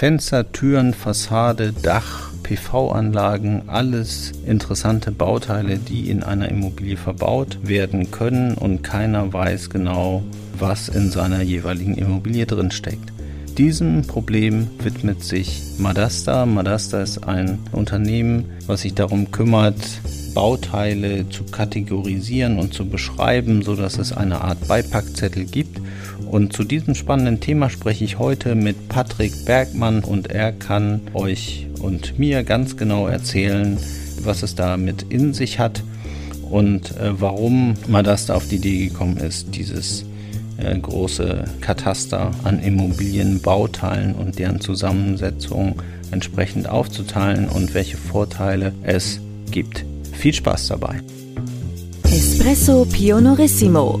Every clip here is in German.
Fenster, Türen, Fassade, Dach, PV-Anlagen, alles interessante Bauteile, die in einer Immobilie verbaut werden können und keiner weiß genau, was in seiner jeweiligen Immobilie drinsteckt. Diesem Problem widmet sich Madasta. Madasta ist ein Unternehmen, was sich darum kümmert, Bauteile zu kategorisieren und zu beschreiben, sodass es eine Art Beipackzettel gibt. Und zu diesem spannenden Thema spreche ich heute mit Patrick Bergmann und er kann euch und mir ganz genau erzählen, was es damit in sich hat und äh, warum Madasta auf die Idee gekommen ist, dieses äh, große Kataster an Immobilienbauteilen und deren Zusammensetzung entsprechend aufzuteilen und welche Vorteile es gibt. Viel Spaß dabei. Espresso Pionorissimo.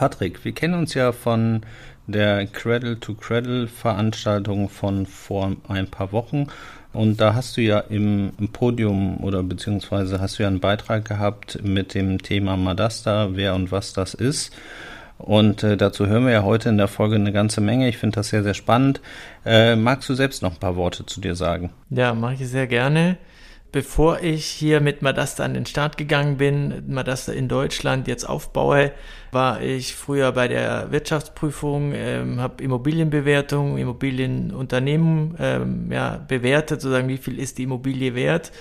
Patrick, wir kennen uns ja von der Cradle to Cradle Veranstaltung von vor ein paar Wochen. Und da hast du ja im, im, Podium oder beziehungsweise hast du ja einen Beitrag gehabt mit dem Thema Madasta, wer und was das ist. Und äh, dazu hören wir ja heute in der Folge eine ganze Menge. Ich finde das sehr, sehr spannend. Äh, magst du selbst noch ein paar Worte zu dir sagen? Ja, mache ich sehr gerne bevor ich hier mit Madasta an den Start gegangen bin, Madasta in Deutschland jetzt aufbaue, war ich früher bei der Wirtschaftsprüfung, ähm, habe Immobilienbewertung, Immobilienunternehmen ähm, ja, bewertet, sozusagen wie viel ist die Immobilie wert.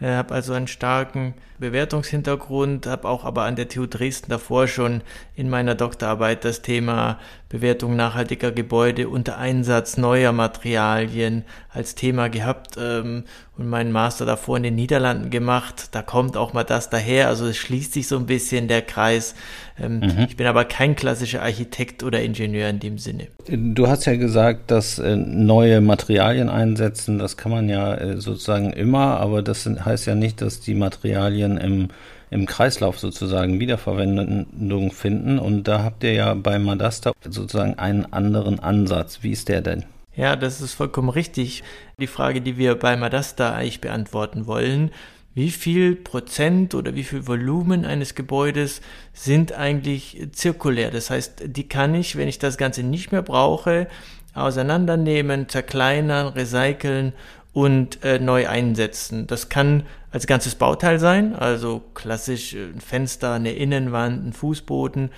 Äh, habe also einen starken Bewertungshintergrund, habe auch aber an der TU Dresden davor schon in meiner Doktorarbeit das Thema Bewertung nachhaltiger Gebäude unter Einsatz neuer Materialien als Thema gehabt ähm, und meinen Master davor in den Niederlanden gemacht. Da kommt auch mal das daher, also es schließt sich so ein bisschen der Kreis. Ähm, mhm. Ich bin aber kein klassischer Architekt oder Ingenieur in dem Sinne. Du hast ja gesagt, dass äh, neue Materialien einsetzen, das kann man ja äh, sozusagen immer, aber das heißt ja nicht, dass die Materialien im im Kreislauf sozusagen Wiederverwendung finden. Und da habt ihr ja bei Madasta sozusagen einen anderen Ansatz. Wie ist der denn? Ja, das ist vollkommen richtig. Die Frage, die wir bei Madasta eigentlich beantworten wollen, wie viel Prozent oder wie viel Volumen eines Gebäudes sind eigentlich zirkulär. Das heißt, die kann ich, wenn ich das Ganze nicht mehr brauche, auseinandernehmen, zerkleinern, recyceln und äh, neu einsetzen. Das kann als ganzes Bauteil sein, also klassisch ein Fenster, eine Innenwand, ein Fußboden.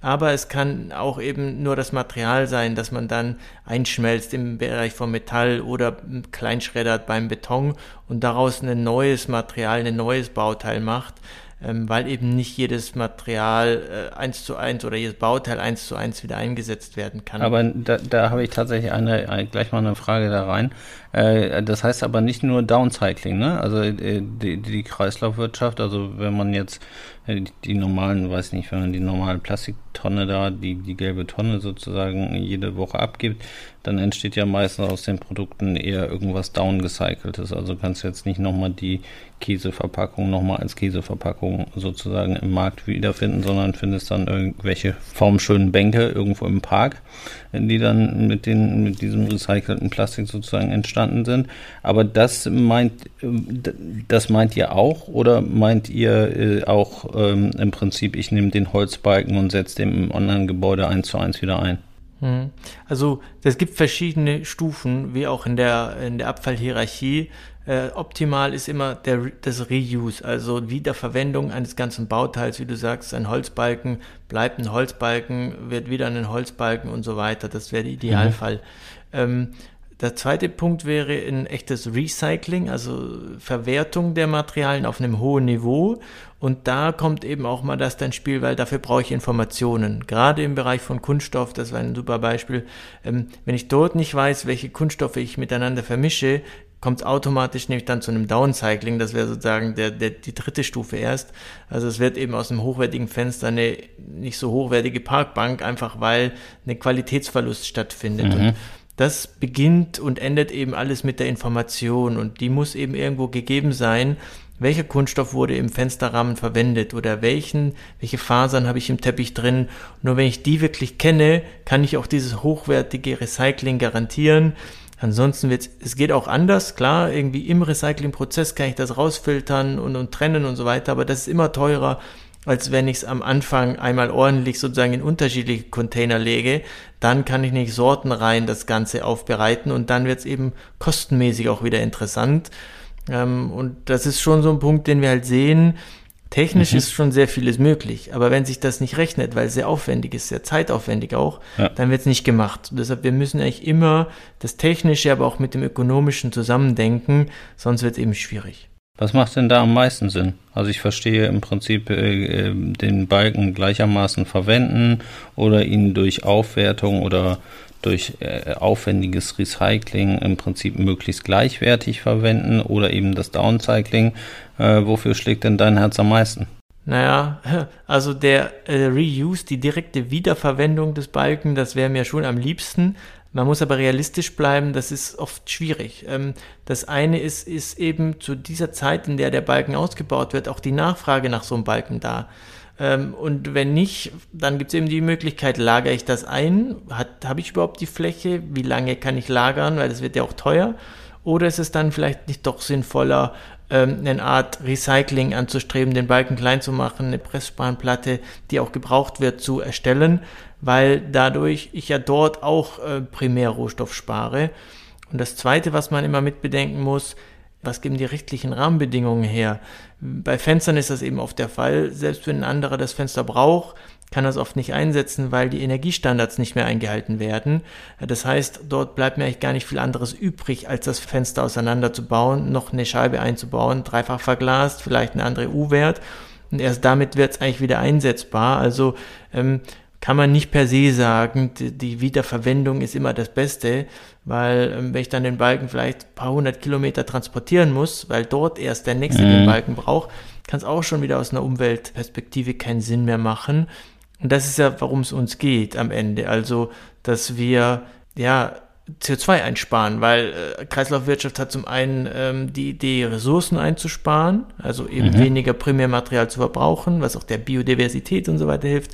Aber es kann auch eben nur das Material sein, das man dann einschmelzt im Bereich von Metall oder kleinschreddert beim Beton und daraus ein neues Material, ein neues Bauteil macht, weil eben nicht jedes Material äh, eins zu eins oder jedes Bauteil eins zu eins wieder eingesetzt werden kann. Aber da, da habe ich tatsächlich eine, gleich mal eine Frage da rein. Äh, das heißt aber nicht nur Downcycling, ne? Also äh, die, die Kreislaufwirtschaft, also wenn man jetzt die normalen, weiß nicht, wenn man die normale Plastiktonne da, die, die gelbe Tonne sozusagen jede Woche abgibt, dann entsteht ja meistens aus den Produkten eher irgendwas downgecyceltes. Also kannst du jetzt nicht nochmal die Käseverpackung nochmal als Käseverpackung sozusagen im Markt wiederfinden, sondern findest dann irgendwelche formschönen Bänke irgendwo im Park, die dann mit den, mit diesem recycelten Plastik sozusagen entstanden sind. Aber das meint, das meint ihr auch oder meint ihr äh, auch ähm, im Prinzip, ich nehme den Holzbalken und setze den im Online-Gebäude eins zu eins wieder ein? Hm. Also es gibt verschiedene Stufen, wie auch in der, in der Abfallhierarchie. Äh, optimal ist immer der, das Reuse, also Wiederverwendung eines ganzen Bauteils, wie du sagst, ein Holzbalken bleibt ein Holzbalken, wird wieder ein Holzbalken und so weiter. Das wäre der Idealfall. Mhm. Ähm, der zweite Punkt wäre ein echtes Recycling, also Verwertung der Materialien auf einem hohen Niveau. Und da kommt eben auch mal das dann Spiel, weil dafür brauche ich Informationen. Gerade im Bereich von Kunststoff, das war ein super Beispiel. Ähm, wenn ich dort nicht weiß, welche Kunststoffe ich miteinander vermische, kommt es automatisch nämlich dann zu einem Downcycling. Das wäre sozusagen der, der, die dritte Stufe erst. Also es wird eben aus einem hochwertigen Fenster eine nicht so hochwertige Parkbank, einfach weil eine Qualitätsverlust stattfindet. Mhm. Und das beginnt und endet eben alles mit der Information und die muss eben irgendwo gegeben sein. Welcher Kunststoff wurde im Fensterrahmen verwendet oder welchen, welche Fasern habe ich im Teppich drin? Nur wenn ich die wirklich kenne, kann ich auch dieses hochwertige Recycling garantieren. Ansonsten wird es geht auch anders, klar, irgendwie im Recyclingprozess kann ich das rausfiltern und, und trennen und so weiter, aber das ist immer teurer, als wenn ich es am Anfang einmal ordentlich sozusagen in unterschiedliche Container lege. Dann kann ich nicht sortenrein das Ganze aufbereiten und dann wird es eben kostenmäßig auch wieder interessant. Ähm, und das ist schon so ein Punkt, den wir halt sehen. Technisch mhm. ist schon sehr vieles möglich, aber wenn sich das nicht rechnet, weil es sehr aufwendig ist, sehr zeitaufwendig auch, ja. dann wird es nicht gemacht. Und deshalb, wir müssen eigentlich immer das Technische, aber auch mit dem Ökonomischen zusammendenken, sonst wird es eben schwierig. Was macht denn da am meisten Sinn? Also ich verstehe im Prinzip äh, äh, den Balken gleichermaßen verwenden oder ihn durch Aufwertung oder durch äh, aufwendiges Recycling im Prinzip möglichst gleichwertig verwenden oder eben das Downcycling. Äh, wofür schlägt denn dein Herz am meisten? Naja, also der äh, Reuse, die direkte Wiederverwendung des Balken, das wäre mir schon am liebsten. Man muss aber realistisch bleiben, das ist oft schwierig. Ähm, das eine ist, ist eben zu dieser Zeit, in der der Balken ausgebaut wird, auch die Nachfrage nach so einem Balken da. Ähm, und wenn nicht, dann gibt es eben die Möglichkeit, lagere ich das ein? Habe ich überhaupt die Fläche? Wie lange kann ich lagern? Weil das wird ja auch teuer. Oder ist es dann vielleicht nicht doch sinnvoller, ähm, eine Art Recycling anzustreben, den Balken klein zu machen, eine Pressspanplatte, die auch gebraucht wird, zu erstellen, weil dadurch ich ja dort auch äh, Primärrohstoff spare. Und das Zweite, was man immer mitbedenken muss, was geben die rechtlichen Rahmenbedingungen her? Bei Fenstern ist das eben oft der Fall. Selbst wenn ein anderer das Fenster braucht, kann das oft nicht einsetzen, weil die Energiestandards nicht mehr eingehalten werden. Das heißt, dort bleibt mir eigentlich gar nicht viel anderes übrig, als das Fenster auseinanderzubauen, noch eine Scheibe einzubauen, dreifach verglast, vielleicht ein anderer U-Wert. Und erst damit wird es eigentlich wieder einsetzbar. Also ähm, kann man nicht per se sagen, die, Wiederverwendung ist immer das Beste, weil ähm, wenn ich dann den Balken vielleicht ein paar hundert Kilometer transportieren muss, weil dort erst der nächste mhm. den Balken braucht, kann es auch schon wieder aus einer Umweltperspektive keinen Sinn mehr machen. Und das ist ja, worum es uns geht am Ende. Also, dass wir ja CO2 einsparen, weil äh, Kreislaufwirtschaft hat zum einen ähm, die Idee, Ressourcen einzusparen, also eben mhm. weniger Primärmaterial zu verbrauchen, was auch der Biodiversität und so weiter hilft.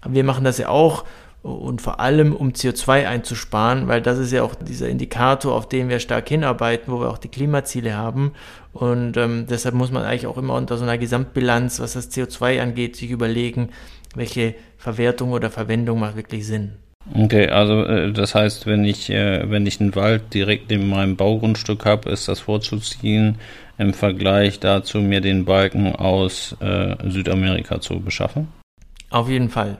Aber wir machen das ja auch und vor allem um CO2 einzusparen, weil das ist ja auch dieser Indikator, auf den wir stark hinarbeiten, wo wir auch die Klimaziele haben. Und ähm, deshalb muss man eigentlich auch immer unter so einer Gesamtbilanz, was das CO2 angeht, sich überlegen, welche Verwertung oder Verwendung macht wirklich Sinn. Okay, also äh, das heißt, wenn ich, äh, wenn ich einen Wald direkt neben meinem Baugrundstück habe, ist das vorzuziehen, im Vergleich dazu mir den Balken aus äh, Südamerika zu beschaffen? Auf jeden Fall.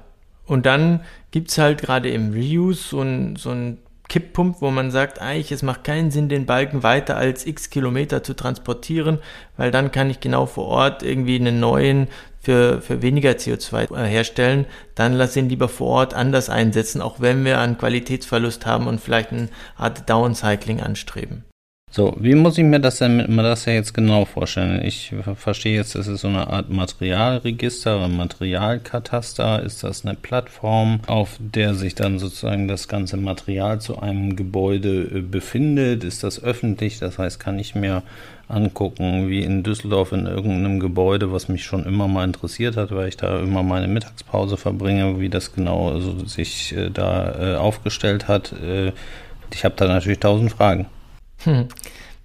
Und dann gibt es halt gerade im Reuse so ein, so ein Kipppunkt, wo man sagt, eigentlich, es macht keinen Sinn, den Balken weiter als x Kilometer zu transportieren, weil dann kann ich genau vor Ort irgendwie einen neuen für, für weniger CO2 äh, herstellen. Dann lass ihn lieber vor Ort anders einsetzen, auch wenn wir einen Qualitätsverlust haben und vielleicht eine Art Downcycling anstreben. So, wie muss ich mir das denn mir das ja jetzt genau vorstellen? Ich verstehe jetzt, das ist so eine Art Materialregister, ein Materialkataster. Ist das eine Plattform, auf der sich dann sozusagen das ganze Material zu einem Gebäude äh, befindet? Ist das öffentlich? Das heißt, kann ich mir angucken, wie in Düsseldorf in irgendeinem Gebäude, was mich schon immer mal interessiert hat, weil ich da immer meine Mittagspause verbringe, wie das genau so sich äh, da äh, aufgestellt hat. Ich habe da natürlich tausend Fragen. Hm.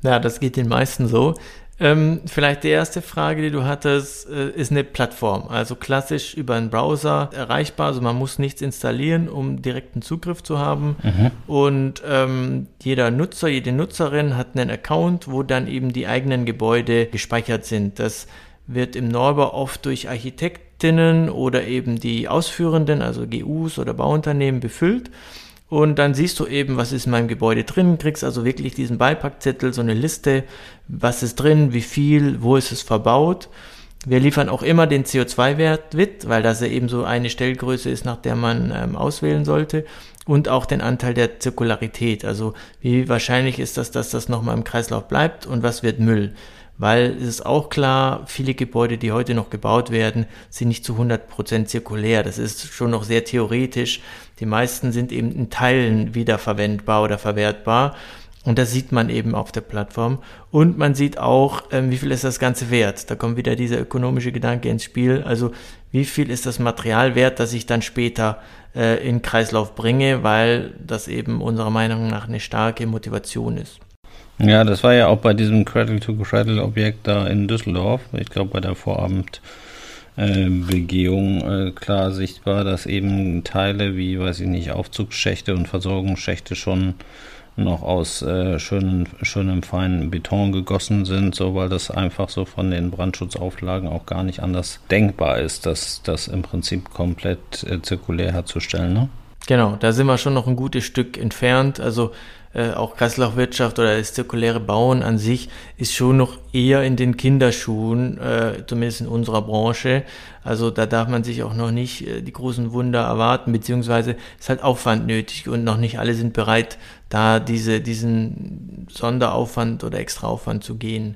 Ja, das geht den meisten so. Ähm, vielleicht die erste Frage, die du hattest, äh, ist eine Plattform. Also klassisch über einen Browser erreichbar. Also man muss nichts installieren, um direkten Zugriff zu haben. Mhm. Und ähm, jeder Nutzer, jede Nutzerin hat einen Account, wo dann eben die eigenen Gebäude gespeichert sind. Das wird im Neubau oft durch Architektinnen oder eben die Ausführenden, also GUs oder Bauunternehmen befüllt. Und dann siehst du eben, was ist in meinem Gebäude drin, kriegst also wirklich diesen Beipackzettel, so eine Liste, was ist drin, wie viel, wo ist es verbaut. Wir liefern auch immer den CO2-Wert mit, weil das ja eben so eine Stellgröße ist, nach der man ähm, auswählen sollte. Und auch den Anteil der Zirkularität. Also wie wahrscheinlich ist das, dass das nochmal im Kreislauf bleibt und was wird Müll weil es ist auch klar, viele Gebäude, die heute noch gebaut werden, sind nicht zu 100% zirkulär. Das ist schon noch sehr theoretisch. Die meisten sind eben in Teilen wiederverwendbar oder verwertbar. Und das sieht man eben auf der Plattform. Und man sieht auch, ähm, wie viel ist das Ganze wert. Da kommt wieder dieser ökonomische Gedanke ins Spiel. Also wie viel ist das Material wert, das ich dann später äh, in Kreislauf bringe, weil das eben unserer Meinung nach eine starke Motivation ist. Ja, das war ja auch bei diesem Cradle-to-Cradle-Objekt da in Düsseldorf. Ich glaube, bei der Vorabendbegehung äh, äh, klar sichtbar, dass eben Teile wie, weiß ich nicht, Aufzugsschächte und Versorgungsschächte schon noch aus äh, schönen, schönem feinen Beton gegossen sind, so weil das einfach so von den Brandschutzauflagen auch gar nicht anders denkbar ist, dass das im Prinzip komplett äh, zirkulär herzustellen. Ne? Genau, da sind wir schon noch ein gutes Stück entfernt. Also äh, auch Kreislaufwirtschaft oder das zirkuläre Bauen an sich ist schon noch eher in den Kinderschuhen, äh, zumindest in unserer Branche. Also da darf man sich auch noch nicht äh, die großen Wunder erwarten, beziehungsweise ist halt Aufwand nötig und noch nicht alle sind bereit, da diese, diesen Sonderaufwand oder Extraaufwand zu gehen.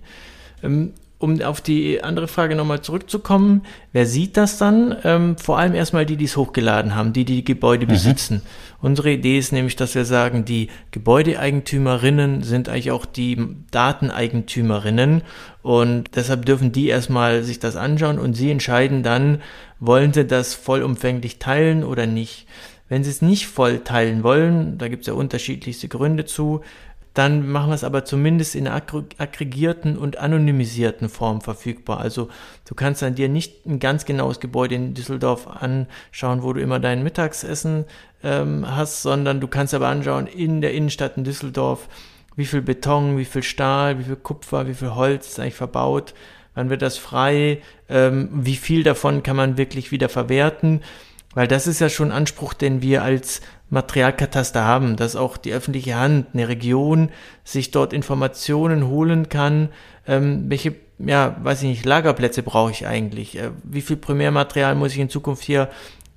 Ähm, um auf die andere Frage nochmal zurückzukommen, wer sieht das dann? Ähm, vor allem erstmal die, die es hochgeladen haben, die, die die Gebäude mhm. besitzen. Unsere Idee ist nämlich, dass wir sagen, die Gebäudeeigentümerinnen sind eigentlich auch die Dateneigentümerinnen und deshalb dürfen die erstmal sich das anschauen und sie entscheiden dann, wollen sie das vollumfänglich teilen oder nicht. Wenn sie es nicht voll teilen wollen, da gibt es ja unterschiedlichste Gründe zu, dann machen wir es aber zumindest in aggregierten und anonymisierten Form verfügbar. Also du kannst dann dir nicht ein ganz genaues Gebäude in Düsseldorf anschauen, wo du immer dein Mittagsessen ähm, hast, sondern du kannst aber anschauen in der Innenstadt in Düsseldorf, wie viel Beton, wie viel Stahl, wie viel Kupfer, wie viel Holz ist eigentlich verbaut, wann wird das frei, ähm, wie viel davon kann man wirklich wieder verwerten. Weil das ist ja schon ein Anspruch, den wir als Materialkataster haben, dass auch die öffentliche Hand, eine Region, sich dort Informationen holen kann, ähm, welche, ja, weiß ich nicht, Lagerplätze brauche ich eigentlich, äh, wie viel Primärmaterial muss ich in Zukunft hier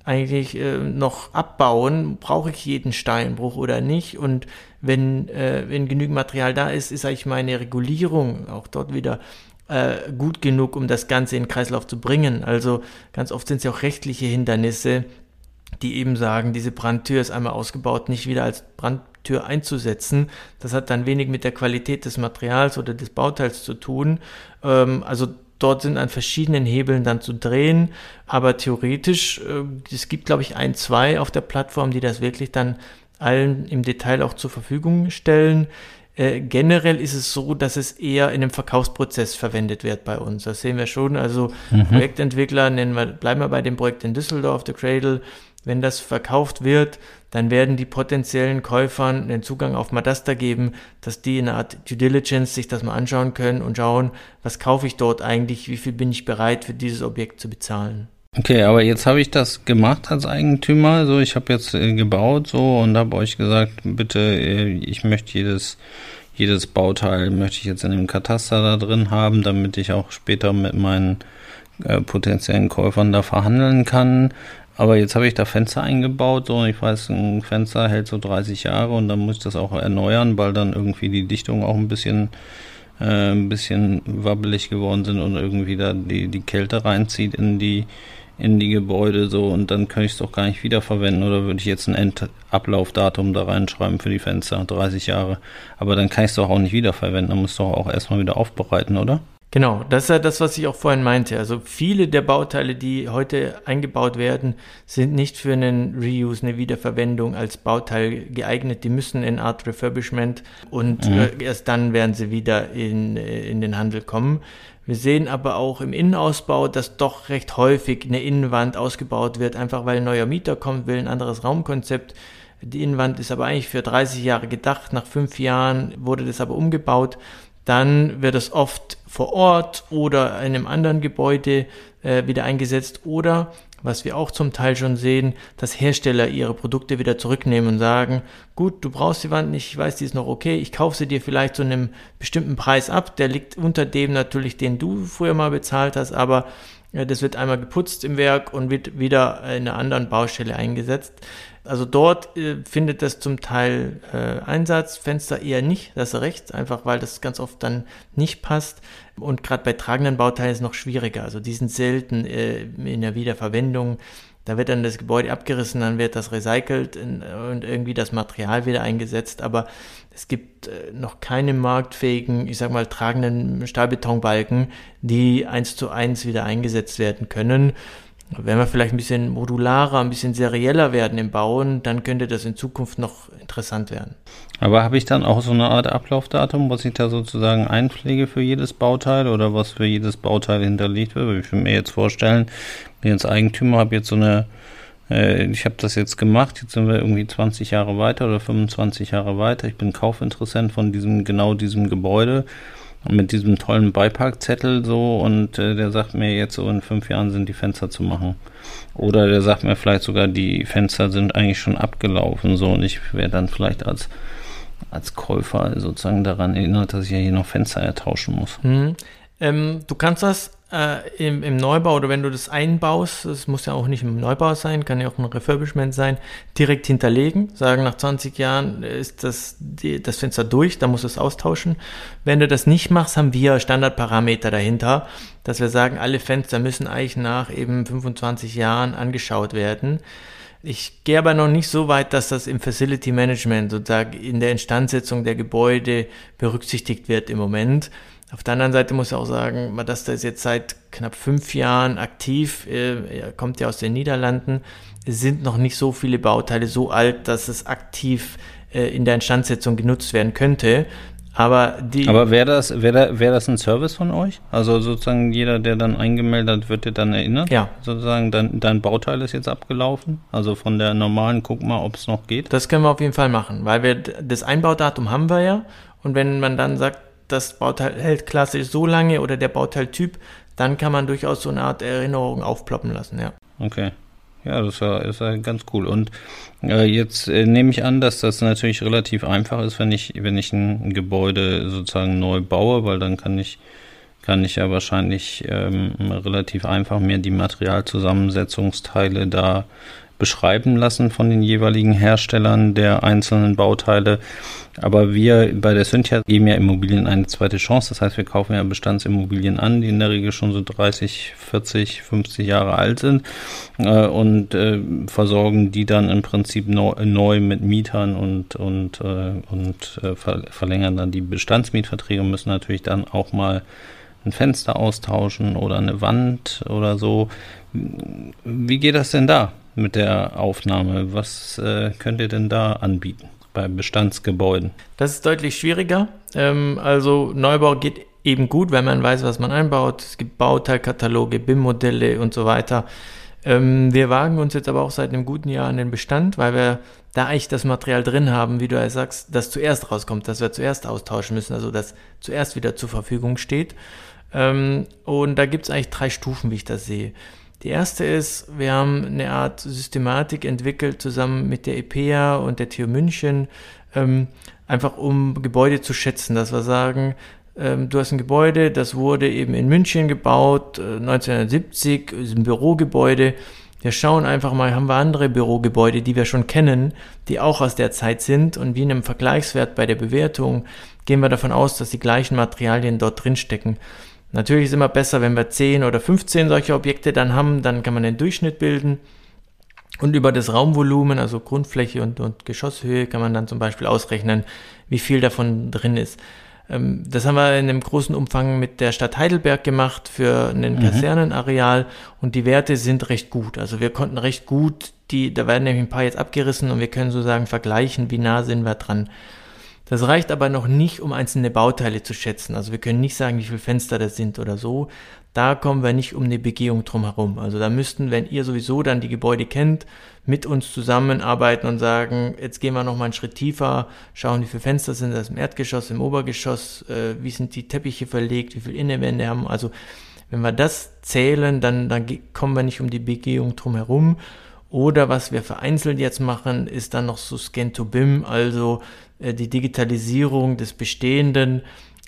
eigentlich äh, noch abbauen, brauche ich jeden Steinbruch oder nicht? Und wenn, äh, wenn genügend Material da ist, ist eigentlich meine Regulierung auch dort wieder äh, gut genug, um das Ganze in den Kreislauf zu bringen. Also ganz oft sind es ja auch rechtliche Hindernisse, die eben sagen, diese Brandtür ist einmal ausgebaut, nicht wieder als Brandtür einzusetzen. Das hat dann wenig mit der Qualität des Materials oder des Bauteils zu tun. Ähm, also dort sind an verschiedenen Hebeln dann zu drehen, aber theoretisch, äh, es gibt glaube ich ein, zwei auf der Plattform, die das wirklich dann allen im Detail auch zur Verfügung stellen. Äh, generell ist es so, dass es eher in einem Verkaufsprozess verwendet wird bei uns. Das sehen wir schon. Also mhm. Projektentwickler, nennen wir, bleiben wir bei dem Projekt in Düsseldorf, The Cradle, wenn das verkauft wird, dann werden die potenziellen Käufern den Zugang auf Madasta geben, dass die in einer Art Due Diligence sich das mal anschauen können und schauen, was kaufe ich dort eigentlich, wie viel bin ich bereit für dieses Objekt zu bezahlen. Okay, aber jetzt habe ich das gemacht als Eigentümer, so ich habe jetzt äh, gebaut so und habe euch gesagt, bitte, äh, ich möchte jedes jedes Bauteil möchte ich jetzt in dem Kataster da drin haben, damit ich auch später mit meinen äh, potenziellen Käufern da verhandeln kann. Aber jetzt habe ich da Fenster eingebaut, so ich weiß, ein Fenster hält so 30 Jahre und dann muss ich das auch erneuern, weil dann irgendwie die Dichtung auch ein bisschen äh, ein bisschen wabbelig geworden sind und irgendwie da die, die Kälte reinzieht in die in die Gebäude so und dann kann ich es doch gar nicht wiederverwenden oder würde ich jetzt ein Endablaufdatum da reinschreiben für die Fenster, 30 Jahre. Aber dann kann ich es doch auch nicht wiederverwenden, dann muss ich doch auch erstmal wieder aufbereiten, oder? Genau, das ist ja das, was ich auch vorhin meinte. Also viele der Bauteile, die heute eingebaut werden, sind nicht für einen Reuse, eine Wiederverwendung als Bauteil geeignet. Die müssen in Art Refurbishment und mhm. äh, erst dann werden sie wieder in, äh, in den Handel kommen. Wir sehen aber auch im Innenausbau, dass doch recht häufig eine Innenwand ausgebaut wird, einfach weil ein neuer Mieter kommt, will ein anderes Raumkonzept. Die Innenwand ist aber eigentlich für 30 Jahre gedacht. Nach fünf Jahren wurde das aber umgebaut dann wird es oft vor Ort oder in einem anderen Gebäude äh, wieder eingesetzt oder was wir auch zum Teil schon sehen, dass Hersteller ihre Produkte wieder zurücknehmen und sagen, gut, du brauchst die Wand nicht, ich weiß, die ist noch okay, ich kaufe sie dir vielleicht zu einem bestimmten Preis ab, der liegt unter dem natürlich, den du früher mal bezahlt hast, aber äh, das wird einmal geputzt im Werk und wird wieder in einer anderen Baustelle eingesetzt. Also dort äh, findet das zum Teil äh, Einsatz, Fenster eher nicht, das ist recht, einfach weil das ganz oft dann nicht passt. Und gerade bei tragenden Bauteilen ist es noch schwieriger. Also die sind selten äh, in der Wiederverwendung. Da wird dann das Gebäude abgerissen, dann wird das recycelt und irgendwie das Material wieder eingesetzt. Aber es gibt äh, noch keine marktfähigen, ich sag mal, tragenden Stahlbetonbalken, die eins zu eins wieder eingesetzt werden können. Wenn wir vielleicht ein bisschen modularer, ein bisschen serieller werden im Bauen, dann könnte das in Zukunft noch interessant werden. Aber habe ich dann auch so eine Art Ablaufdatum, was ich da sozusagen einpflege für jedes Bauteil oder was für jedes Bauteil hinterlegt wird? Ich will mir jetzt vorstellen, ich jetzt Eigentümer, habe jetzt so eine, äh, ich habe das jetzt gemacht, jetzt sind wir irgendwie 20 Jahre weiter oder 25 Jahre weiter. Ich bin Kaufinteressent von diesem, genau diesem Gebäude mit diesem tollen Beipackzettel so und äh, der sagt mir jetzt so in fünf Jahren sind die Fenster zu machen. Oder der sagt mir vielleicht sogar, die Fenster sind eigentlich schon abgelaufen so und ich werde dann vielleicht als als Käufer sozusagen daran erinnert, dass ich ja hier noch Fenster ertauschen muss. Hm. Ähm, du kannst das äh, im, im, Neubau oder wenn du das einbaust, das muss ja auch nicht im Neubau sein, kann ja auch ein Refurbishment sein, direkt hinterlegen, sagen nach 20 Jahren ist das, die, das Fenster durch, da musst du es austauschen. Wenn du das nicht machst, haben wir Standardparameter dahinter, dass wir sagen, alle Fenster müssen eigentlich nach eben 25 Jahren angeschaut werden. Ich gehe aber noch nicht so weit, dass das im Facility Management sozusagen in der Instandsetzung der Gebäude berücksichtigt wird im Moment. Auf der anderen Seite muss ich auch sagen, Madasta ist jetzt seit knapp fünf Jahren aktiv, äh, er kommt ja aus den Niederlanden. Es sind noch nicht so viele Bauteile so alt, dass es aktiv äh, in der Instandsetzung genutzt werden könnte. Aber, Aber wäre das, wäre wär das ein Service von euch? Also sozusagen jeder, der dann eingemeldet wird, dir dann erinnert? Ja. Sozusagen dein, dein Bauteil ist jetzt abgelaufen? Also von der normalen, guck mal, ob es noch geht? Das können wir auf jeden Fall machen, weil wir das Einbaudatum haben wir ja. Und wenn man dann sagt, das Bauteil hält klassisch so lange oder der Bauteiltyp, dann kann man durchaus so eine Art Erinnerung aufploppen lassen, ja. Okay. Ja, das ist ja ganz cool. Und äh, jetzt äh, nehme ich an, dass das natürlich relativ einfach ist, wenn ich, wenn ich ein, Gebäude sozusagen neu baue, weil dann kann ich, kann ich ja wahrscheinlich ähm, relativ einfach mir die Materialzusammensetzungsteile da beschreiben lassen von den jeweiligen Herstellern der einzelnen Bauteile. Aber wir bei der Cynthia geben ja Immobilien eine zweite Chance. Das heißt, wir kaufen ja Bestandsimmobilien an, die in der Regel schon so 30, 40, 50 Jahre alt sind äh, und äh, versorgen die dann im Prinzip neu, neu mit Mietern und, und, äh, und äh, ver verlängern dann die Bestandsmietverträge, müssen natürlich dann auch mal ein Fenster austauschen oder eine Wand oder so. Wie geht das denn da mit der Aufnahme? Was äh, könnt ihr denn da anbieten? bei Bestandsgebäuden? Das ist deutlich schwieriger. Ähm, also Neubau geht eben gut, wenn man weiß, was man einbaut. Es gibt Bauteilkataloge, BIM-Modelle und so weiter. Ähm, wir wagen uns jetzt aber auch seit einem guten Jahr an den Bestand, weil wir da eigentlich das Material drin haben, wie du ja sagst, das zuerst rauskommt, dass wir zuerst austauschen müssen, also das zuerst wieder zur Verfügung steht. Ähm, und da gibt es eigentlich drei Stufen, wie ich das sehe. Die erste ist, wir haben eine Art Systematik entwickelt zusammen mit der EPA und der TU München, ähm, einfach um Gebäude zu schätzen, dass wir sagen, ähm, du hast ein Gebäude, das wurde eben in München gebaut, äh, 1970, ist ein Bürogebäude. Wir schauen einfach mal, haben wir andere Bürogebäude, die wir schon kennen, die auch aus der Zeit sind und wie in einem Vergleichswert bei der Bewertung gehen wir davon aus, dass die gleichen Materialien dort drin stecken. Natürlich ist immer besser, wenn wir 10 oder 15 solche Objekte dann haben, dann kann man den Durchschnitt bilden. Und über das Raumvolumen, also Grundfläche und, und Geschosshöhe, kann man dann zum Beispiel ausrechnen, wie viel davon drin ist. Ähm, das haben wir in einem großen Umfang mit der Stadt Heidelberg gemacht für ein mhm. Kasernenareal und die Werte sind recht gut. Also wir konnten recht gut, die, da werden nämlich ein paar jetzt abgerissen und wir können sozusagen vergleichen, wie nah sind wir dran. Das reicht aber noch nicht, um einzelne Bauteile zu schätzen. Also wir können nicht sagen, wie viele Fenster das sind oder so. Da kommen wir nicht um eine Begehung drum herum. Also da müssten, wenn ihr sowieso dann die Gebäude kennt, mit uns zusammenarbeiten und sagen, jetzt gehen wir noch mal einen Schritt tiefer, schauen, wie viele Fenster sind das im Erdgeschoss, im Obergeschoss, äh, wie sind die Teppiche verlegt, wie viele Innenwände haben. Also wenn wir das zählen, dann, dann kommen wir nicht um die Begehung drum herum. Oder was wir vereinzelt jetzt machen, ist dann noch so Scan to BIM, also die Digitalisierung des Bestehenden.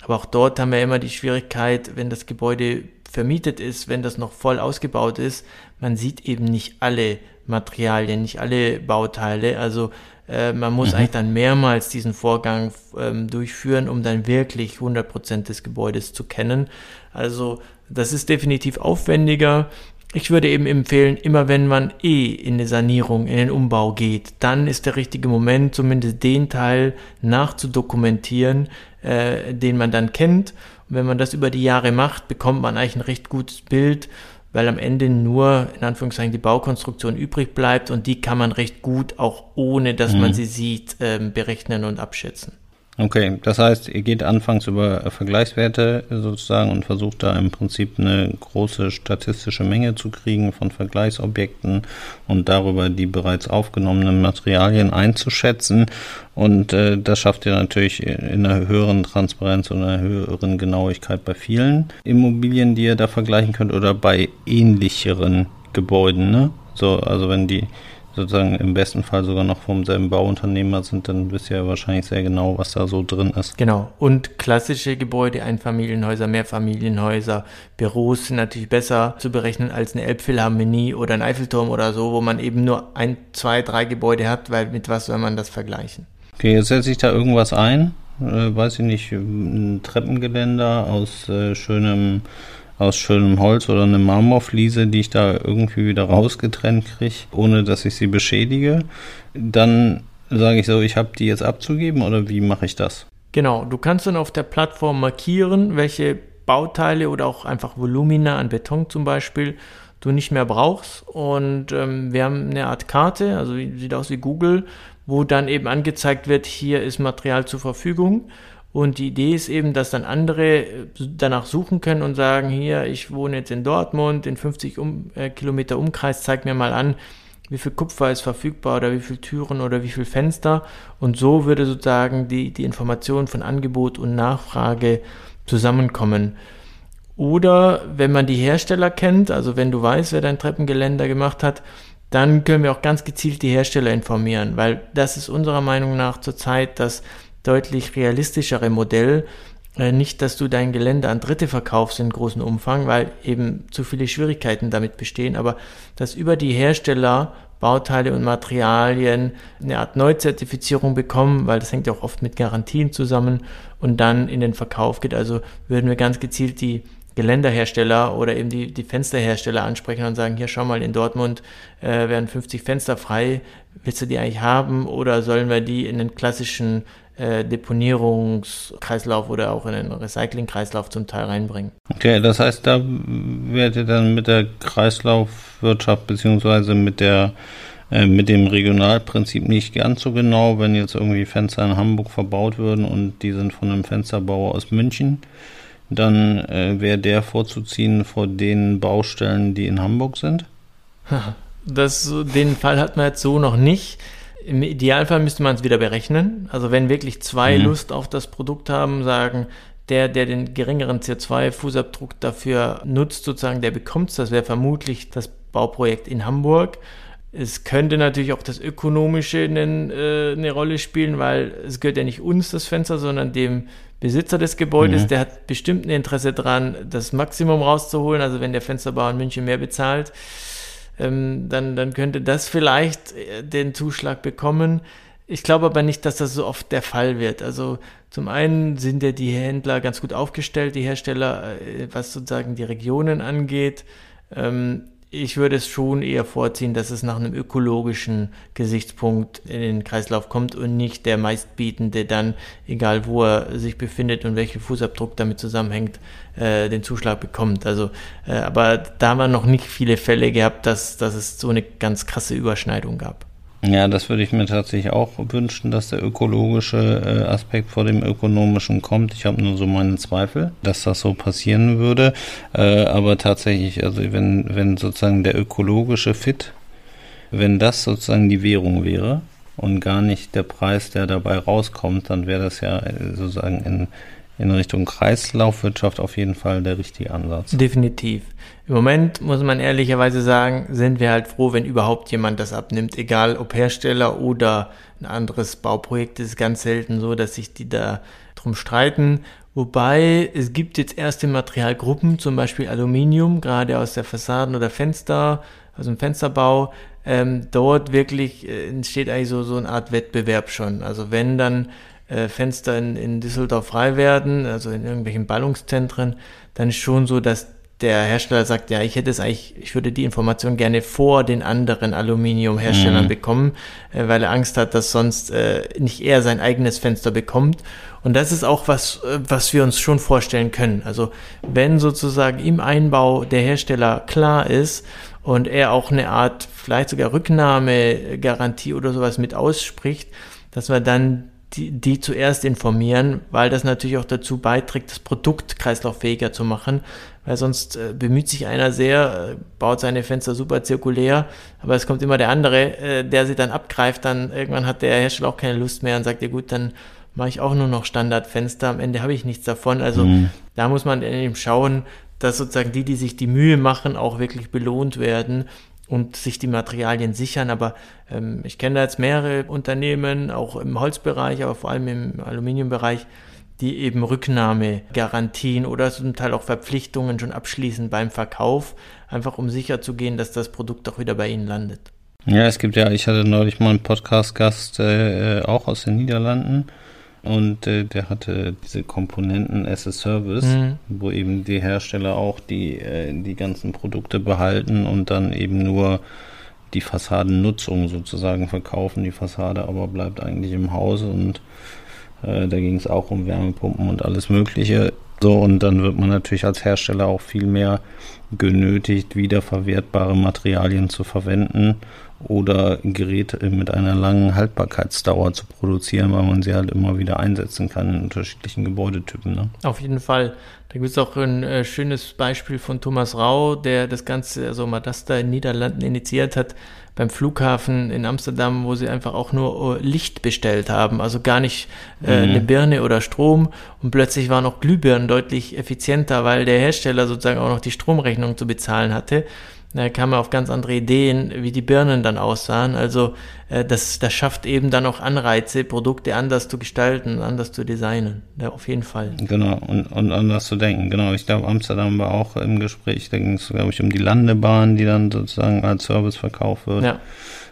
Aber auch dort haben wir immer die Schwierigkeit, wenn das Gebäude vermietet ist, wenn das noch voll ausgebaut ist, man sieht eben nicht alle Materialien, nicht alle Bauteile. Also äh, man muss mhm. eigentlich dann mehrmals diesen Vorgang ähm, durchführen, um dann wirklich 100% des Gebäudes zu kennen. Also das ist definitiv aufwendiger. Ich würde eben empfehlen, immer wenn man eh in eine Sanierung, in den Umbau geht, dann ist der richtige Moment, zumindest den Teil nachzudokumentieren, äh, den man dann kennt. Und wenn man das über die Jahre macht, bekommt man eigentlich ein recht gutes Bild, weil am Ende nur in Anführungszeichen die Baukonstruktion übrig bleibt und die kann man recht gut auch ohne, dass mhm. man sie sieht, äh, berechnen und abschätzen. Okay, das heißt, ihr geht anfangs über Vergleichswerte sozusagen und versucht da im Prinzip eine große statistische Menge zu kriegen von Vergleichsobjekten und darüber die bereits aufgenommenen Materialien einzuschätzen. Und äh, das schafft ihr natürlich in einer höheren Transparenz und einer höheren Genauigkeit bei vielen Immobilien, die ihr da vergleichen könnt oder bei ähnlicheren Gebäuden. Ne? So, also wenn die sozusagen im besten Fall sogar noch vom selben Bauunternehmer sind, dann wisst ihr ja wahrscheinlich sehr genau, was da so drin ist. Genau. Und klassische Gebäude, Einfamilienhäuser, Mehrfamilienhäuser, Büros sind natürlich besser zu berechnen als eine Elbphilharmonie oder ein Eiffelturm oder so, wo man eben nur ein, zwei, drei Gebäude hat, weil mit was soll man das vergleichen? Okay, jetzt setze ich da irgendwas ein. Äh, weiß ich nicht, ein Treppengeländer aus äh, schönem aus schönem Holz oder eine Marmorfliese, die ich da irgendwie wieder rausgetrennt kriege, ohne dass ich sie beschädige, dann sage ich so, ich habe die jetzt abzugeben oder wie mache ich das? Genau, du kannst dann auf der Plattform markieren, welche Bauteile oder auch einfach Volumina an Beton zum Beispiel du nicht mehr brauchst. Und ähm, wir haben eine Art Karte, also sieht aus wie Google, wo dann eben angezeigt wird, hier ist Material zur Verfügung. Und die Idee ist eben, dass dann andere äh, danach suchen können und sagen, hier, ich wohne jetzt in Dortmund, in 50 um, äh, Kilometer Umkreis, zeig mir mal an, wie viel Kupfer ist verfügbar oder wie viele Türen oder wie viele Fenster. Und so würde sozusagen die, die Information von Angebot und Nachfrage zusammenkommen. Oder wenn man die Hersteller kennt, also wenn du weißt, wer dein Treppengeländer gemacht hat, dann können wir auch ganz gezielt die Hersteller informieren, weil das ist unserer Meinung nach zurzeit das deutlich realistischere Modell. Äh, nicht, dass du dein Gelände an Dritte verkaufst in großem Umfang, weil eben zu viele Schwierigkeiten damit bestehen, aber dass über die Hersteller Bauteile und Materialien eine Art Neuzertifizierung bekommen, weil das hängt ja auch oft mit Garantien zusammen und dann in den Verkauf geht. Also würden wir ganz gezielt die Geländerhersteller oder eben die, die Fensterhersteller ansprechen und sagen, hier schau mal, in Dortmund äh, werden 50 Fenster frei, willst du die eigentlich haben oder sollen wir die in den klassischen äh, Deponierungskreislauf oder auch in den Recyclingkreislauf zum Teil reinbringen. Okay, das heißt, da werdet ihr dann mit der Kreislaufwirtschaft beziehungsweise mit der äh, mit dem Regionalprinzip nicht ganz so genau, wenn jetzt irgendwie Fenster in Hamburg verbaut würden und die sind von einem Fensterbauer aus München, dann äh, wäre der vorzuziehen vor den Baustellen, die in Hamburg sind? Das, den Fall hat man jetzt so noch nicht. Im Idealfall müsste man es wieder berechnen. Also wenn wirklich zwei mhm. Lust auf das Produkt haben, sagen, der, der den geringeren CO2-Fußabdruck dafür nutzt, sozusagen, der bekommt es. Das wäre vermutlich das Bauprojekt in Hamburg. Es könnte natürlich auch das Ökonomische eine, äh, eine Rolle spielen, weil es gehört ja nicht uns das Fenster, sondern dem Besitzer des Gebäudes. Mhm. Der hat bestimmt ein Interesse daran, das Maximum rauszuholen. Also wenn der Fensterbauer in München mehr bezahlt, ähm, dann, dann könnte das vielleicht äh, den Zuschlag bekommen. Ich glaube aber nicht, dass das so oft der Fall wird. Also zum einen sind ja die Händler ganz gut aufgestellt, die Hersteller, äh, was sozusagen die Regionen angeht. Ähm, ich würde es schon eher vorziehen, dass es nach einem ökologischen Gesichtspunkt in den Kreislauf kommt und nicht der meistbietende dann, egal wo er sich befindet und welcher Fußabdruck damit zusammenhängt, äh, den Zuschlag bekommt. Also, äh, aber da haben wir noch nicht viele Fälle gehabt, dass, dass es so eine ganz krasse Überschneidung gab. Ja, das würde ich mir tatsächlich auch wünschen, dass der ökologische äh, Aspekt vor dem ökonomischen kommt. Ich habe nur so meine Zweifel, dass das so passieren würde. Äh, aber tatsächlich, also wenn, wenn sozusagen der ökologische Fit, wenn das sozusagen die Währung wäre und gar nicht der Preis, der dabei rauskommt, dann wäre das ja äh, sozusagen in in Richtung Kreislaufwirtschaft auf jeden Fall der richtige Ansatz. Definitiv. Im Moment muss man ehrlicherweise sagen, sind wir halt froh, wenn überhaupt jemand das abnimmt, egal ob Hersteller oder ein anderes Bauprojekt. Es ist ganz selten so, dass sich die da drum streiten. Wobei es gibt jetzt erste Materialgruppen, zum Beispiel Aluminium, gerade aus der Fassaden- oder Fenster, aus dem Fensterbau. Ähm, dort wirklich äh, entsteht eigentlich so, so eine Art Wettbewerb schon. Also wenn dann äh, Fenster in, in Düsseldorf frei werden, also in irgendwelchen Ballungszentren, dann ist schon so, dass der Hersteller sagt, ja, ich hätte es eigentlich, ich würde die Information gerne vor den anderen Aluminiumherstellern mhm. bekommen, äh, weil er Angst hat, dass sonst äh, nicht er sein eigenes Fenster bekommt. Und das ist auch was, äh, was wir uns schon vorstellen können. Also wenn sozusagen im Einbau der Hersteller klar ist und er auch eine Art, vielleicht sogar Rücknahmegarantie oder sowas mit ausspricht, dass wir dann die, die zuerst informieren, weil das natürlich auch dazu beiträgt, das Produkt kreislauffähiger zu machen, weil sonst äh, bemüht sich einer sehr, äh, baut seine Fenster super zirkulär, aber es kommt immer der andere, äh, der sie dann abgreift, dann irgendwann hat der Hersteller auch keine Lust mehr und sagt, ja gut, dann mache ich auch nur noch Standardfenster, am Ende habe ich nichts davon. Also mhm. da muss man eben schauen, dass sozusagen die, die sich die Mühe machen, auch wirklich belohnt werden und sich die Materialien sichern. Aber ähm, ich kenne da jetzt mehrere Unternehmen, auch im Holzbereich, aber vor allem im Aluminiumbereich, die eben Rücknahmegarantien oder zum Teil auch Verpflichtungen schon abschließen beim Verkauf, einfach um sicher zu gehen, dass das Produkt auch wieder bei ihnen landet. Ja, es gibt ja, ich hatte neulich mal einen Podcast-Gast äh, auch aus den Niederlanden und äh, der hatte diese Komponenten as a Service, mhm. wo eben die Hersteller auch die, äh, die ganzen Produkte behalten und dann eben nur die Fassadennutzung sozusagen verkaufen. Die Fassade aber bleibt eigentlich im Hause und äh, da ging es auch um Wärmepumpen und alles Mögliche. So, und dann wird man natürlich als Hersteller auch viel mehr genötigt, wiederverwertbare Materialien zu verwenden oder Geräte mit einer langen Haltbarkeitsdauer zu produzieren, weil man sie halt immer wieder einsetzen kann in unterschiedlichen Gebäudetypen. Ne? Auf jeden Fall. Da gibt es auch ein äh, schönes Beispiel von Thomas Rau, der das Ganze, also Madasta in Niederlanden initiiert hat, beim Flughafen in Amsterdam, wo sie einfach auch nur äh, Licht bestellt haben, also gar nicht äh, mhm. eine Birne oder Strom. Und plötzlich waren auch Glühbirnen deutlich effizienter, weil der Hersteller sozusagen auch noch die Stromrechnung zu bezahlen hatte. Da kam er auf ganz andere Ideen, wie die Birnen dann aussahen. Also äh, das, das schafft eben dann auch Anreize, Produkte anders zu gestalten, anders zu designen. Ja, auf jeden Fall. Genau, und, und anders zu denken. Genau, ich glaube, Amsterdam war auch im Gespräch. Da ging es, glaube ich, um die Landebahn, die dann sozusagen als Service verkauft wird. Ja.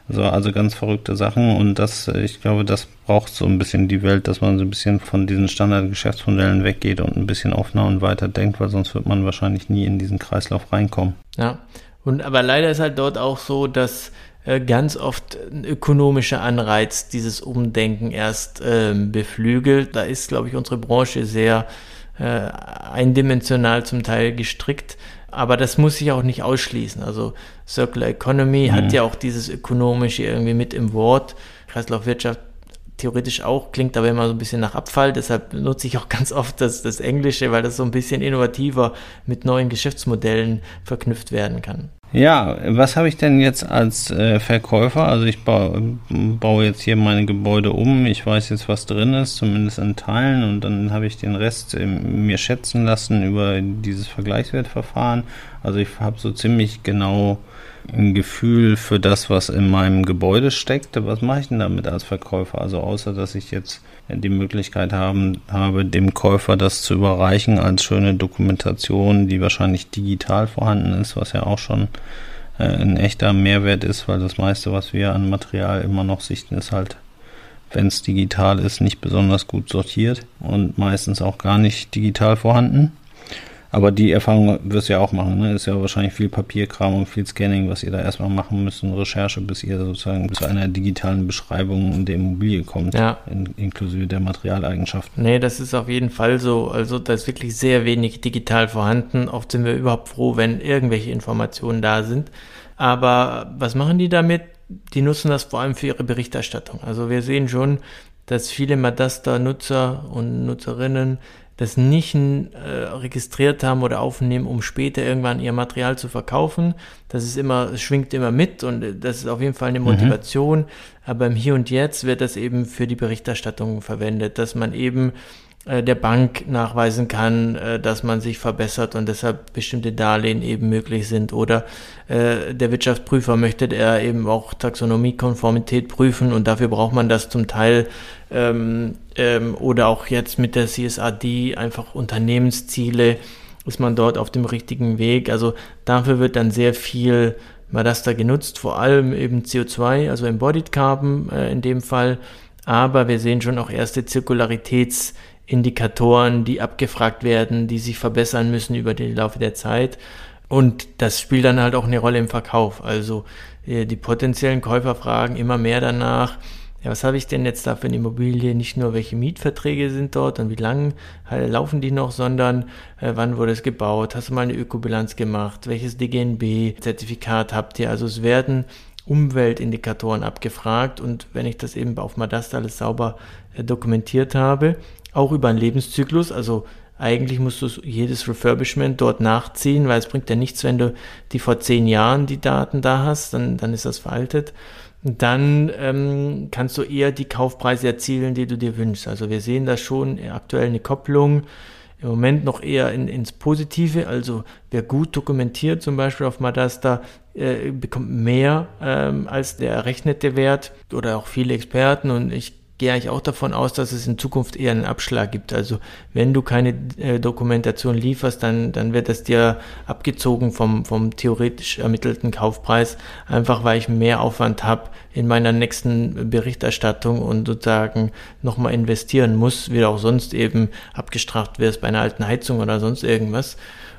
Also, also ganz verrückte Sachen und das, ich glaube, das braucht so ein bisschen die Welt, dass man so ein bisschen von diesen Standardgeschäftsmodellen weggeht und ein bisschen offener und weiter denkt, weil sonst wird man wahrscheinlich nie in diesen Kreislauf reinkommen. Ja, und aber leider ist halt dort auch so, dass äh, ganz oft ein ökonomischer Anreiz dieses Umdenken erst ähm, beflügelt. Da ist, glaube ich, unsere Branche sehr äh, eindimensional zum Teil gestrickt. Aber das muss sich auch nicht ausschließen. Also Circular Economy mhm. hat ja auch dieses Ökonomische irgendwie mit im Wort. Kreislaufwirtschaft theoretisch auch, klingt aber immer so ein bisschen nach Abfall. Deshalb nutze ich auch ganz oft das, das Englische, weil das so ein bisschen innovativer mit neuen Geschäftsmodellen verknüpft werden kann. Ja, was habe ich denn jetzt als äh, Verkäufer? Also ich baue, baue, jetzt hier meine Gebäude um. Ich weiß jetzt, was drin ist, zumindest in Teilen. Und dann habe ich den Rest äh, mir schätzen lassen über dieses Vergleichswertverfahren. Also ich habe so ziemlich genau ein Gefühl für das, was in meinem Gebäude steckt. Was mache ich denn damit als Verkäufer? Also außer, dass ich jetzt die Möglichkeit haben, habe, dem Käufer das zu überreichen als schöne Dokumentation, die wahrscheinlich digital vorhanden ist, was ja auch schon äh, ein echter Mehrwert ist, weil das meiste, was wir an Material immer noch sichten, ist halt, wenn es digital ist, nicht besonders gut sortiert und meistens auch gar nicht digital vorhanden. Aber die Erfahrung wirst du ja auch machen. Ne? Ist ja wahrscheinlich viel Papierkram und viel Scanning, was ihr da erstmal machen müsst und Recherche, bis ihr sozusagen zu einer digitalen Beschreibung der Immobilie kommt, ja. in, inklusive der Materialeigenschaften. Nee, das ist auf jeden Fall so. Also da ist wirklich sehr wenig digital vorhanden. Oft sind wir überhaupt froh, wenn irgendwelche Informationen da sind. Aber was machen die damit? Die nutzen das vor allem für ihre Berichterstattung. Also wir sehen schon, dass viele Madasta-Nutzer und Nutzerinnen das nicht äh, registriert haben oder aufnehmen, um später irgendwann ihr Material zu verkaufen. Das ist immer, es schwingt immer mit und äh, das ist auf jeden Fall eine mhm. Motivation. Mhm. Aber im Hier und Jetzt wird das eben für die Berichterstattung verwendet, dass man eben der Bank nachweisen kann, äh, dass man sich verbessert und deshalb bestimmte Darlehen eben möglich sind. Oder äh, der Wirtschaftsprüfer möchte er eben auch Taxonomiekonformität prüfen und dafür braucht man das zum Teil ähm, ähm, oder auch jetzt mit der CSRD einfach Unternehmensziele ist man dort auf dem richtigen Weg. Also dafür wird dann sehr viel Madasta genutzt, vor allem eben CO2, also Embodied Carbon äh, in dem Fall. Aber wir sehen schon auch erste Zirkularitäts- Indikatoren, die abgefragt werden, die sich verbessern müssen über den Laufe der Zeit. Und das spielt dann halt auch eine Rolle im Verkauf. Also äh, die potenziellen Käufer fragen immer mehr danach, ja, was habe ich denn jetzt da für eine Immobilie? Nicht nur, welche Mietverträge sind dort und wie lang äh, laufen die noch, sondern äh, wann wurde es gebaut? Hast du mal eine Ökobilanz gemacht? Welches DGNB-Zertifikat habt ihr? Also es werden Umweltindikatoren abgefragt und wenn ich das eben auf Madasta alles sauber äh, dokumentiert habe, auch über einen Lebenszyklus, also eigentlich musst du jedes Refurbishment dort nachziehen, weil es bringt ja nichts, wenn du die vor zehn Jahren die Daten da hast, dann, dann ist das veraltet. Dann ähm, kannst du eher die Kaufpreise erzielen, die du dir wünschst. Also wir sehen da schon aktuell eine Kopplung im Moment noch eher in, ins Positive. Also wer gut dokumentiert, zum Beispiel auf Madasta, äh, bekommt mehr ähm, als der errechnete Wert oder auch viele Experten. Und ich gehe eigentlich auch davon aus, dass es in Zukunft eher einen Abschlag gibt. Also wenn du keine äh, Dokumentation lieferst, dann, dann wird das dir abgezogen vom, vom theoretisch ermittelten Kaufpreis, einfach weil ich mehr Aufwand habe in meiner nächsten Berichterstattung und sozusagen nochmal investieren muss, wie du auch sonst eben abgestraft wirst bei einer alten Heizung oder sonst irgendwas.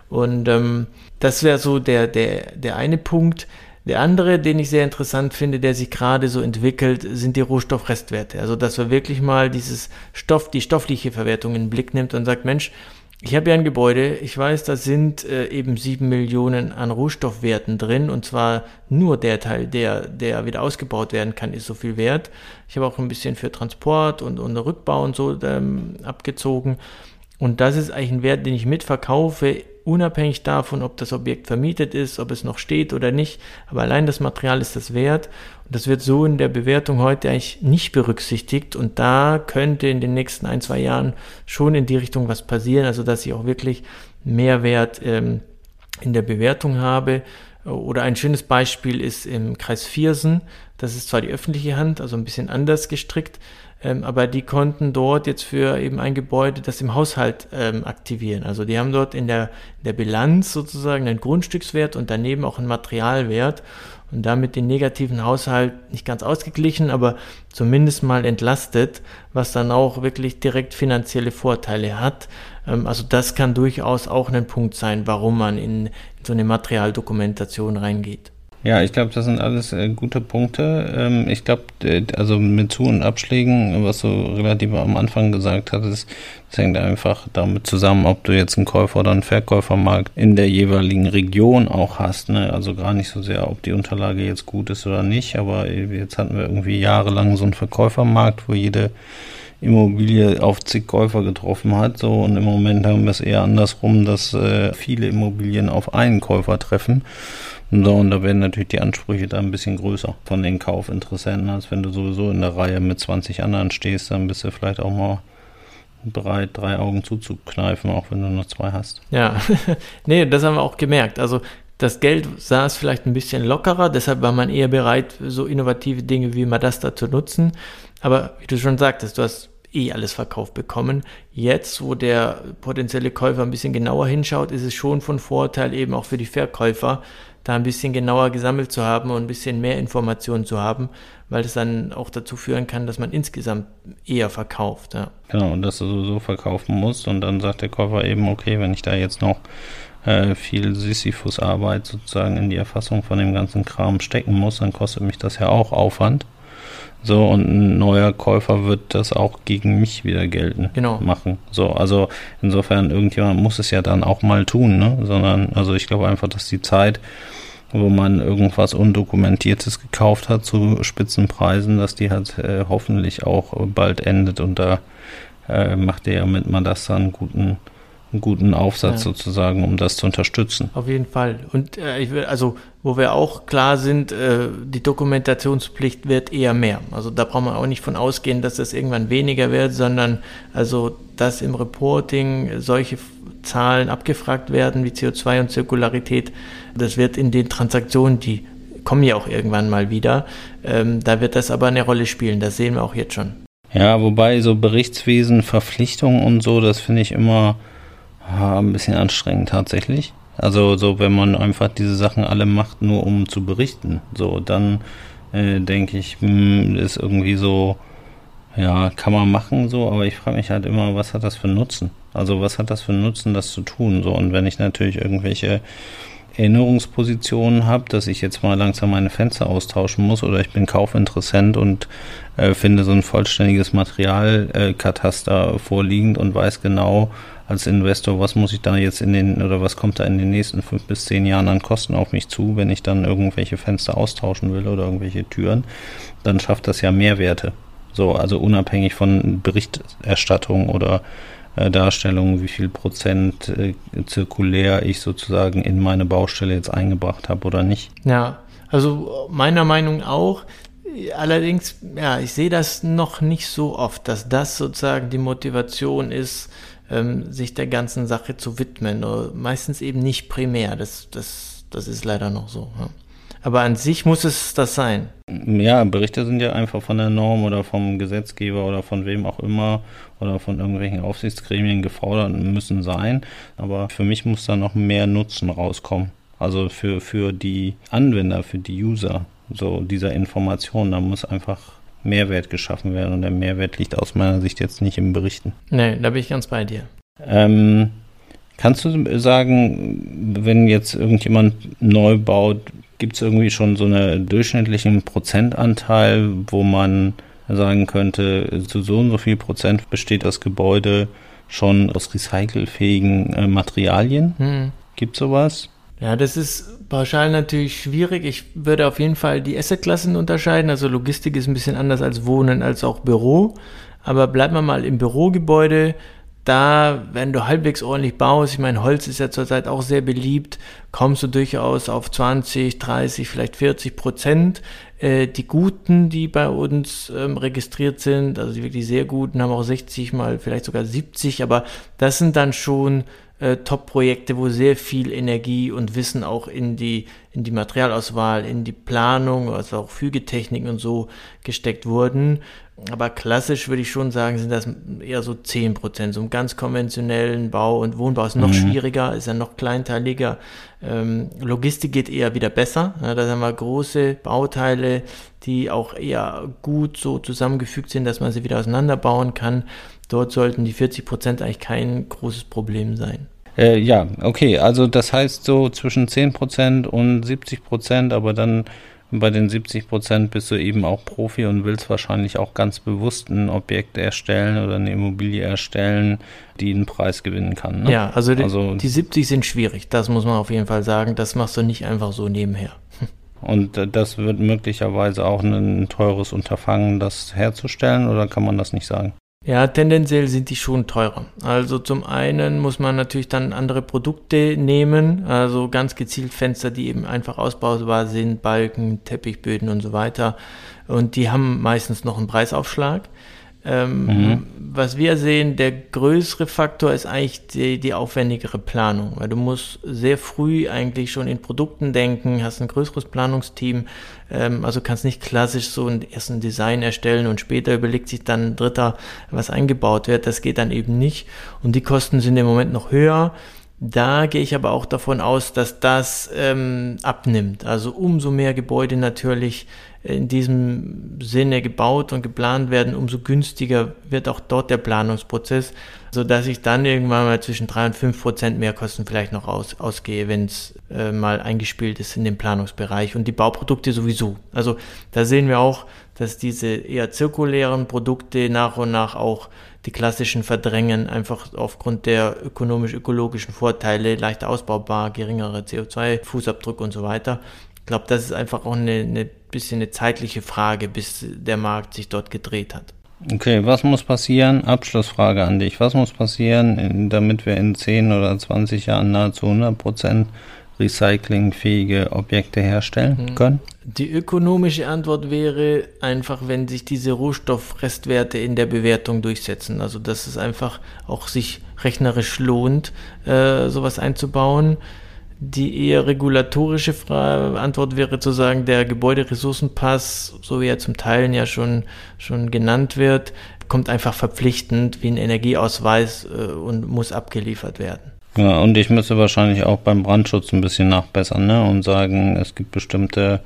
Und ähm, das wäre so der, der, der eine Punkt. Der andere, den ich sehr interessant finde, der sich gerade so entwickelt, sind die Rohstoffrestwerte. Also, dass man wirklich mal dieses Stoff, die stoffliche Verwertung in den Blick nimmt und sagt, Mensch, ich habe ja ein Gebäude, ich weiß, da sind äh, eben sieben Millionen an Rohstoffwerten drin und zwar nur der Teil, der, der wieder ausgebaut werden kann, ist so viel wert. Ich habe auch ein bisschen für Transport und, und Rückbau und so ähm, abgezogen. Und das ist eigentlich ein Wert, den ich mitverkaufe, unabhängig davon, ob das Objekt vermietet ist, ob es noch steht oder nicht. Aber allein das Material ist das wert. Und das wird so in der Bewertung heute eigentlich nicht berücksichtigt. Und da könnte in den nächsten ein, zwei Jahren schon in die Richtung was passieren. Also, dass ich auch wirklich Mehrwert ähm, in der Bewertung habe. Oder ein schönes Beispiel ist im Kreis Viersen. Das ist zwar die öffentliche Hand, also ein bisschen anders gestrickt, ähm, aber die konnten dort jetzt für eben ein Gebäude das im Haushalt ähm, aktivieren. Also die haben dort in der, in der Bilanz sozusagen einen Grundstückswert und daneben auch einen Materialwert und damit den negativen Haushalt nicht ganz ausgeglichen, aber zumindest mal entlastet, was dann auch wirklich direkt finanzielle Vorteile hat. Ähm, also das kann durchaus auch ein Punkt sein, warum man in, in so eine Materialdokumentation reingeht. Ja, ich glaube, das sind alles äh, gute Punkte. Ähm, ich glaube, also mit Zu- und Abschlägen, was du relativ am Anfang gesagt hattest, das hängt einfach damit zusammen, ob du jetzt einen Käufer oder einen Verkäufermarkt in der jeweiligen Region auch hast. Ne? Also gar nicht so sehr, ob die Unterlage jetzt gut ist oder nicht, aber jetzt hatten wir irgendwie jahrelang so einen Verkäufermarkt, wo jede Immobilie auf zig Käufer getroffen hat. So und im Moment haben wir es eher andersrum, dass äh, viele Immobilien auf einen Käufer treffen. So, und da werden natürlich die Ansprüche da ein bisschen größer von den Kaufinteressenten, als wenn du sowieso in der Reihe mit 20 anderen stehst, dann bist du vielleicht auch mal bereit, drei Augen zuzukneifen, auch wenn du nur zwei hast. Ja, nee, das haben wir auch gemerkt. Also das Geld saß vielleicht ein bisschen lockerer, deshalb war man eher bereit, so innovative Dinge wie Madasta zu nutzen. Aber wie du schon sagtest, du hast eh alles verkauft bekommen. Jetzt, wo der potenzielle Käufer ein bisschen genauer hinschaut, ist es schon von Vorteil eben auch für die Verkäufer, da ein bisschen genauer gesammelt zu haben und ein bisschen mehr Informationen zu haben, weil das dann auch dazu führen kann, dass man insgesamt eher verkauft. Ja. Genau, und dass du sowieso verkaufen musst und dann sagt der Käufer eben, okay, wenn ich da jetzt noch äh, viel Sisyphus-Arbeit sozusagen in die Erfassung von dem ganzen Kram stecken muss, dann kostet mich das ja auch Aufwand. So, und ein neuer Käufer wird das auch gegen mich wieder gelten genau. machen. So, also insofern, irgendjemand muss es ja dann auch mal tun, ne? Sondern, also ich glaube einfach, dass die Zeit, wo man irgendwas Undokumentiertes gekauft hat zu Spitzenpreisen, dass die halt äh, hoffentlich auch bald endet und da äh, macht der ja mit Madassa einen guten einen guten Aufsatz ja. sozusagen, um das zu unterstützen. Auf jeden Fall. Und äh, ich will, also, wo wir auch klar sind, äh, die Dokumentationspflicht wird eher mehr. Also da braucht man auch nicht von ausgehen, dass das irgendwann weniger wird, sondern also, dass im Reporting solche Zahlen abgefragt werden wie CO2 und Zirkularität, das wird in den Transaktionen, die kommen ja auch irgendwann mal wieder, ähm, da wird das aber eine Rolle spielen. Das sehen wir auch jetzt schon. Ja, wobei so Berichtswesen, Verpflichtungen und so, das finde ich immer ja, ein bisschen anstrengend tatsächlich. Also so, wenn man einfach diese Sachen alle macht, nur um zu berichten, so dann äh, denke ich, mh, hm, ist irgendwie so, Ja, kann man machen so, aber ich frage mich halt immer, was hat das für Nutzen? Also was hat das für Nutzen, das zu tun? So, und wenn ich natürlich irgendwelche Erinnerungspositionen habe, dass ich jetzt mal langsam meine Fenster austauschen muss oder ich bin Kaufinteressent und äh, finde so ein vollständiges Materialkataster äh, vorliegend und weiß genau als Investor, was muss ich da jetzt in den oder was kommt da in den nächsten fünf bis zehn Jahren an Kosten auf mich zu, wenn ich dann irgendwelche Fenster austauschen will oder irgendwelche Türen, dann schafft das ja Mehrwerte. So, also unabhängig von Berichterstattung oder Darstellung, wie viel Prozent äh, zirkulär ich sozusagen in meine Baustelle jetzt eingebracht habe oder nicht. Ja, also meiner Meinung auch. Allerdings, ja, ich sehe das noch nicht so oft, dass das sozusagen die Motivation ist, ähm, sich der ganzen Sache zu widmen. Meistens eben nicht primär. Das, das, das ist leider noch so. Ja. Aber an sich muss es das sein. Ja, Berichte sind ja einfach von der Norm oder vom Gesetzgeber oder von wem auch immer oder von irgendwelchen Aufsichtsgremien gefordert müssen sein. Aber für mich muss da noch mehr Nutzen rauskommen. Also für, für die Anwender, für die User so dieser Information, da muss einfach Mehrwert geschaffen werden und der Mehrwert liegt aus meiner Sicht jetzt nicht im Berichten. Nee, da bin ich ganz bei dir. Ähm, kannst du sagen, wenn jetzt irgendjemand neu baut, Gibt es irgendwie schon so einen durchschnittlichen Prozentanteil, wo man sagen könnte, zu so und so viel Prozent besteht das Gebäude schon aus recycelfähigen äh, Materialien? Hm. Gibt es sowas? Ja, das ist pauschal natürlich schwierig. Ich würde auf jeden Fall die Assetklassen unterscheiden. Also Logistik ist ein bisschen anders als Wohnen, als auch Büro. Aber bleiben wir mal im Bürogebäude da, wenn du halbwegs ordentlich baust, ich meine, Holz ist ja zurzeit auch sehr beliebt, kommst du durchaus auf 20, 30, vielleicht 40 Prozent. Äh, die guten, die bei uns ähm, registriert sind, also die wirklich sehr guten, haben auch 60 mal, vielleicht sogar 70, aber das sind dann schon äh, Top-Projekte, wo sehr viel Energie und Wissen auch in die, in die Materialauswahl, in die Planung, also auch Fügetechniken und so gesteckt wurden. Aber klassisch würde ich schon sagen, sind das eher so 10 Prozent. So im ganz konventionellen Bau und Wohnbau ist noch mhm. schwieriger, ist ja noch kleinteiliger. Ähm, Logistik geht eher wieder besser. Ja, da haben wir große Bauteile, die auch eher gut so zusammengefügt sind, dass man sie wieder auseinanderbauen kann. Dort sollten die 40 Prozent eigentlich kein großes Problem sein. Äh, ja, okay, also das heißt so zwischen 10 Prozent und 70 Prozent, aber dann bei den 70 Prozent bist du eben auch Profi und willst wahrscheinlich auch ganz bewusst ein Objekt erstellen oder eine Immobilie erstellen, die einen Preis gewinnen kann. Ne? Ja, also die, also die 70 sind schwierig, das muss man auf jeden Fall sagen. Das machst du nicht einfach so nebenher. Und das wird möglicherweise auch ein teures Unterfangen, das herzustellen, oder kann man das nicht sagen? Ja, tendenziell sind die schon teurer. Also zum einen muss man natürlich dann andere Produkte nehmen, also ganz gezielt Fenster, die eben einfach ausbaubar sind, Balken, Teppichböden und so weiter. Und die haben meistens noch einen Preisaufschlag. Ähm, mhm. Was wir sehen, der größere Faktor ist eigentlich die, die aufwendigere Planung, weil du musst sehr früh eigentlich schon in Produkten denken, hast ein größeres Planungsteam, ähm, also kannst nicht klassisch so ein ersten Design erstellen und später überlegt sich dann ein Dritter, was eingebaut wird. Das geht dann eben nicht und die Kosten sind im Moment noch höher. Da gehe ich aber auch davon aus, dass das ähm, abnimmt. Also umso mehr Gebäude natürlich in diesem Sinne gebaut und geplant werden, umso günstiger wird auch dort der Planungsprozess, sodass ich dann irgendwann mal zwischen drei und fünf Prozent Mehrkosten vielleicht noch aus, ausgehe, wenn es äh, mal eingespielt ist in den Planungsbereich und die Bauprodukte sowieso. Also da sehen wir auch, dass diese eher zirkulären Produkte nach und nach auch die klassischen verdrängen, einfach aufgrund der ökonomisch-ökologischen Vorteile, leichter ausbaubar, geringerer CO2-Fußabdruck und so weiter. Ich glaube, das ist einfach auch eine, eine bisschen eine zeitliche Frage, bis der Markt sich dort gedreht hat. Okay, was muss passieren? Abschlussfrage an dich. Was muss passieren, damit wir in 10 oder 20 Jahren nahezu 100 Prozent recyclingfähige Objekte herstellen mhm. können? Die ökonomische Antwort wäre einfach, wenn sich diese Rohstoffrestwerte in der Bewertung durchsetzen. Also dass es einfach auch sich rechnerisch lohnt, äh, sowas einzubauen. Die eher regulatorische Antwort wäre zu sagen, der Gebäuderessourcenpass, so wie er zum Teil ja schon, schon genannt wird, kommt einfach verpflichtend wie ein Energieausweis äh, und muss abgeliefert werden. Ja, und ich müsste wahrscheinlich auch beim Brandschutz ein bisschen nachbessern ne? und sagen, es gibt bestimmte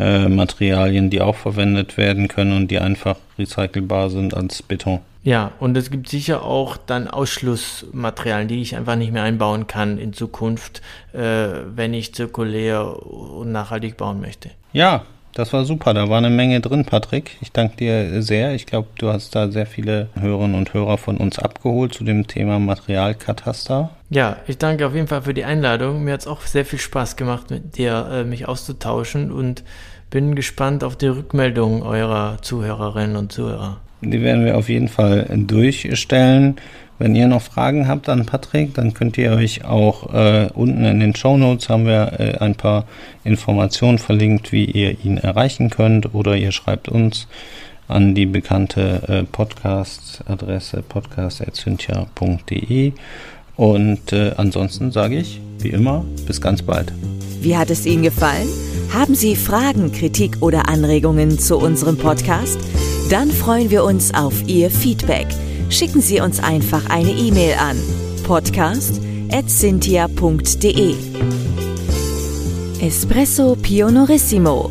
äh, Materialien, die auch verwendet werden können und die einfach recycelbar sind als Beton. Ja, und es gibt sicher auch dann Ausschlussmaterialien, die ich einfach nicht mehr einbauen kann in Zukunft, äh, wenn ich zirkulär und nachhaltig bauen möchte. Ja, das war super. Da war eine Menge drin, Patrick. Ich danke dir sehr. Ich glaube, du hast da sehr viele Hörerinnen und Hörer von uns abgeholt zu dem Thema Materialkataster. Ja, ich danke auf jeden Fall für die Einladung. Mir hat es auch sehr viel Spaß gemacht, mit dir äh, mich auszutauschen und bin gespannt auf die Rückmeldung eurer Zuhörerinnen und Zuhörer. Die werden wir auf jeden Fall durchstellen. Wenn ihr noch Fragen habt an Patrick, dann könnt ihr euch auch äh, unten in den Show Notes haben wir äh, ein paar Informationen verlinkt, wie ihr ihn erreichen könnt oder ihr schreibt uns an die bekannte äh, Podcast-Adresse podcast.cynthia.de und äh, ansonsten sage ich, wie immer, bis ganz bald. Wie hat es Ihnen gefallen? Haben Sie Fragen, Kritik oder Anregungen zu unserem Podcast? Dann freuen wir uns auf Ihr Feedback. Schicken Sie uns einfach eine E-Mail an podcast.cynthia.de Espresso Pionorissimo